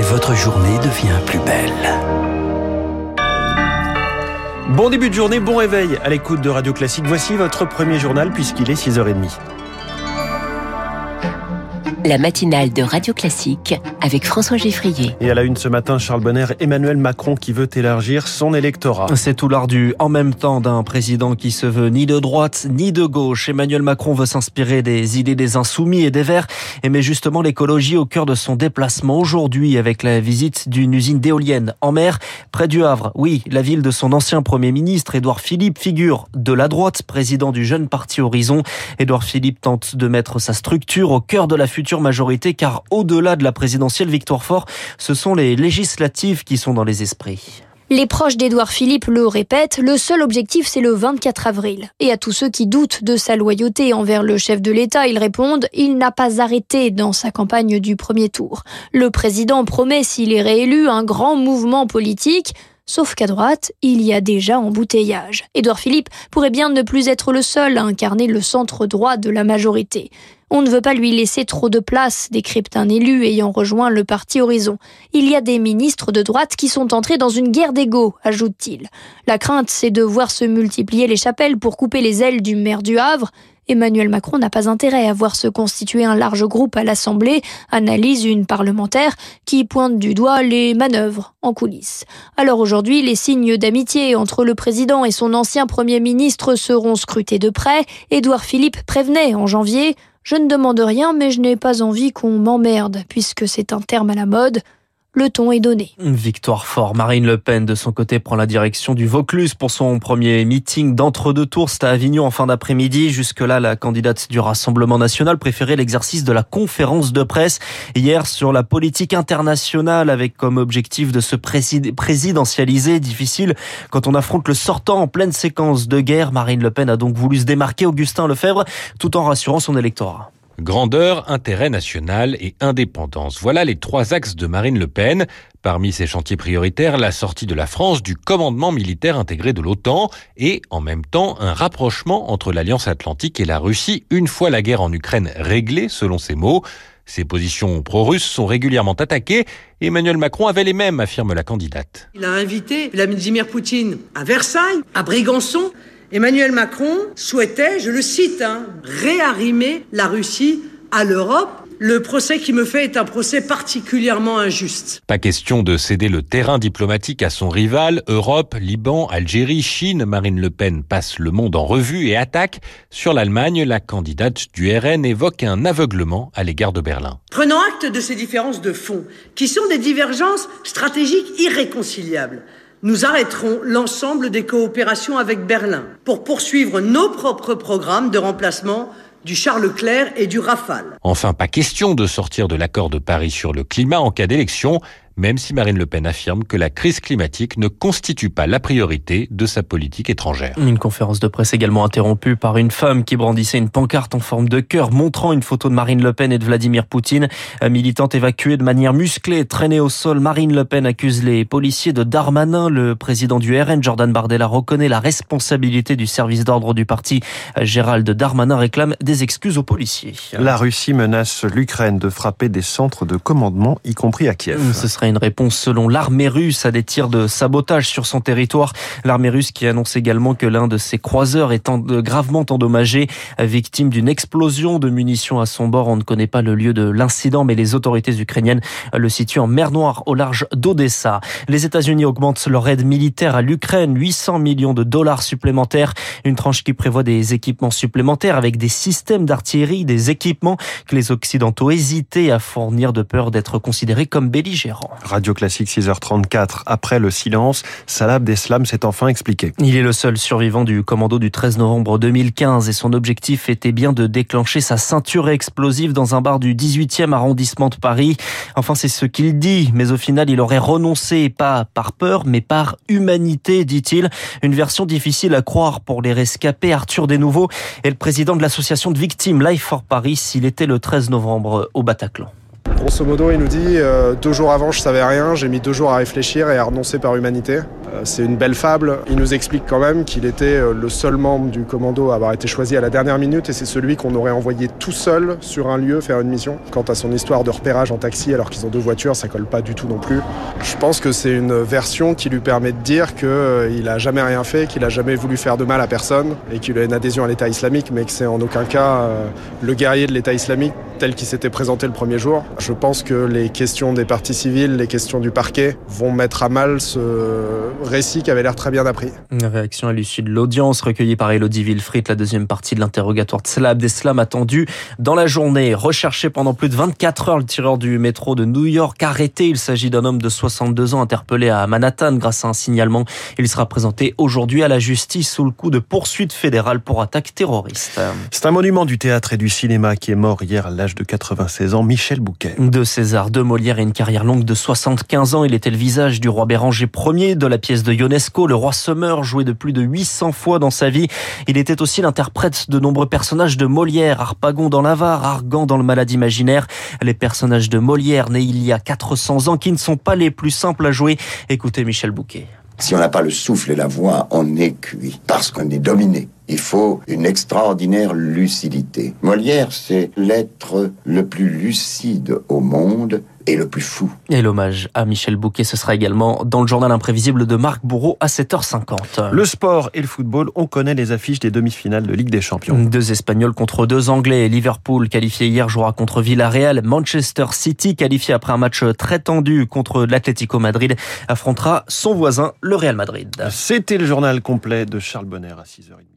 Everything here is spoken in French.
et votre journée devient plus belle. Bon début de journée, bon réveil à l'écoute de Radio Classique. Voici votre premier journal puisqu'il est 6h30 la matinale de Radio Classique avec François Geffrier. Et à la une ce matin, Charles Bonner, Emmanuel Macron qui veut élargir son électorat. C'est tout l'art du en même temps d'un président qui se veut ni de droite ni de gauche. Emmanuel Macron veut s'inspirer des idées des insoumis et des verts et met justement l'écologie au cœur de son déplacement aujourd'hui avec la visite d'une usine d'éoliennes en mer près du Havre. Oui, la ville de son ancien premier ministre, Édouard Philippe, figure de la droite, président du jeune parti Horizon. Édouard Philippe tente de mettre sa structure au cœur de la future majorité car au-delà de la présidentielle victoire fort, ce sont les législatives qui sont dans les esprits. Les proches d'Édouard Philippe le répètent, le seul objectif c'est le 24 avril. Et à tous ceux qui doutent de sa loyauté envers le chef de l'État, ils répondent, il n'a pas arrêté dans sa campagne du premier tour. Le président promet, s'il est réélu, un grand mouvement politique. Sauf qu'à droite, il y a déjà embouteillage. Édouard Philippe pourrait bien ne plus être le seul à incarner le centre droit de la majorité. On ne veut pas lui laisser trop de place, décrypte un élu ayant rejoint le parti Horizon. Il y a des ministres de droite qui sont entrés dans une guerre d'ego, ajoute-t-il. La crainte, c'est de voir se multiplier les chapelles pour couper les ailes du maire du Havre. Emmanuel Macron n'a pas intérêt à voir se constituer un large groupe à l'Assemblée, analyse une parlementaire qui pointe du doigt les manœuvres en coulisses. Alors aujourd'hui, les signes d'amitié entre le président et son ancien Premier ministre seront scrutés de près. Édouard Philippe prévenait en janvier je ne demande rien, mais je n'ai pas envie qu'on m'emmerde, puisque c'est un terme à la mode. Le ton est donné. Victoire fort. Marine Le Pen, de son côté, prend la direction du Vaucluse pour son premier meeting d'entre-deux tours. C'est à Avignon en fin d'après-midi. Jusque-là, la candidate du Rassemblement national préférait l'exercice de la conférence de presse hier sur la politique internationale avec comme objectif de se présidentialiser. Difficile quand on affronte le sortant en pleine séquence de guerre. Marine Le Pen a donc voulu se démarquer Augustin Lefebvre tout en rassurant son électorat. Grandeur, intérêt national et indépendance. Voilà les trois axes de Marine Le Pen. Parmi ses chantiers prioritaires, la sortie de la France du commandement militaire intégré de l'OTAN et, en même temps, un rapprochement entre l'Alliance Atlantique et la Russie une fois la guerre en Ukraine réglée, selon ses mots. Ses positions pro-russes sont régulièrement attaquées. Emmanuel Macron avait les mêmes, affirme la candidate. Il a invité Vladimir Poutine à Versailles, à Brégançon, Emmanuel Macron souhaitait, je le cite, hein, réarrimer la Russie à l'Europe. Le procès qui me fait est un procès particulièrement injuste. Pas question de céder le terrain diplomatique à son rival. Europe, Liban, Algérie, Chine. Marine Le Pen passe le monde en revue et attaque. Sur l'Allemagne, la candidate du RN évoque un aveuglement à l'égard de Berlin. Prenant acte de ces différences de fond, qui sont des divergences stratégiques irréconciliables, nous arrêterons l'ensemble des coopérations avec Berlin pour poursuivre nos propres programmes de remplacement du Charles Leclerc et du Rafale. Enfin, pas question de sortir de l'accord de Paris sur le climat en cas d'élection même si Marine Le Pen affirme que la crise climatique ne constitue pas la priorité de sa politique étrangère. Une conférence de presse également interrompue par une femme qui brandissait une pancarte en forme de cœur montrant une photo de Marine Le Pen et de Vladimir Poutine. Militante évacuée de manière musclée, traînée au sol, Marine Le Pen accuse les policiers de Darmanin. Le président du RN, Jordan Bardella, reconnaît la responsabilité du service d'ordre du parti. Gérald Darmanin réclame des excuses aux policiers. La Russie menace l'Ukraine de frapper des centres de commandement, y compris à Kiev. Ce serait une réponse selon l'armée russe à des tirs de sabotage sur son territoire. L'armée russe qui annonce également que l'un de ses croiseurs est gravement endommagé, victime d'une explosion de munitions à son bord. On ne connaît pas le lieu de l'incident, mais les autorités ukrainiennes le situent en mer Noire au large d'Odessa. Les États-Unis augmentent leur aide militaire à l'Ukraine, 800 millions de dollars supplémentaires, une tranche qui prévoit des équipements supplémentaires avec des systèmes d'artillerie, des équipements que les Occidentaux hésitaient à fournir de peur d'être considérés comme belligérants. Radio Classique 6h34. Après le silence, Salah Abdeslam s'est enfin expliqué. Il est le seul survivant du commando du 13 novembre 2015 et son objectif était bien de déclencher sa ceinture explosive dans un bar du 18e arrondissement de Paris. Enfin, c'est ce qu'il dit, mais au final, il aurait renoncé, pas par peur, mais par humanité, dit-il. Une version difficile à croire pour les rescapés. Arthur Desnouveaux est le président de l'association de victimes Life for Paris. Il était le 13 novembre au Bataclan. Grosso modo, il nous dit euh, deux jours avant, je savais rien, j'ai mis deux jours à réfléchir et à renoncer par humanité. Euh, c'est une belle fable. Il nous explique quand même qu'il était euh, le seul membre du commando à avoir été choisi à la dernière minute et c'est celui qu'on aurait envoyé tout seul sur un lieu faire une mission. Quant à son histoire de repérage en taxi alors qu'ils ont deux voitures, ça colle pas du tout non plus. Je pense que c'est une version qui lui permet de dire qu'il a jamais rien fait, qu'il a jamais voulu faire de mal à personne et qu'il a une adhésion à l'État islamique, mais que c'est en aucun cas le guerrier de l'État islamique tel qu'il s'était présenté le premier jour. Je pense que les questions des parties civiles, les questions du parquet vont mettre à mal ce récit qui avait l'air très bien appris. Une réaction à l'issue de l'audience recueillie par Elodie Wilfried, la deuxième partie de l'interrogatoire de Salah Abdeslam attendu dans la journée. Recherché pendant plus de 24 heures, le tireur du métro de New York arrêté. Il s'agit d'un homme de 62 ans interpellé à Manhattan grâce à un signalement. Il sera présenté aujourd'hui à la justice sous le coup de poursuite fédérale pour attaque terroriste. C'est un monument du théâtre et du cinéma qui est mort hier à l'âge de 96 ans, Michel Bouquet. De César, de Molière et une carrière longue de 75 ans, il était le visage du roi Béranger Ier de la pièce de Ionesco, le roi Summer, joué de plus de 800 fois dans sa vie. Il était aussi l'interprète de nombreux personnages de Molière, Harpagon dans l'Avare, Argan dans le Malade imaginaire. Les personnages de Molière nés il y a 400 ans qui ne sont pas les plus simples à jouer. Écoutez Michel Bouquet. Si on n'a pas le souffle et la voix, on est cuit parce qu'on est dominé. Il faut une extraordinaire lucidité. Molière, c'est l'être le plus lucide au monde et le plus fou. Et l'hommage à Michel Bouquet, ce sera également dans le journal imprévisible de Marc Bourreau à 7h50. Le sport et le football, on connaît les affiches des demi-finales de Ligue des Champions. Deux Espagnols contre deux Anglais. Liverpool, qualifié hier, jouera contre Villarreal. Manchester City, qualifié après un match très tendu contre l'Atlético Madrid, affrontera son voisin, le Real Madrid. C'était le journal complet de Charles Bonner à 6h30.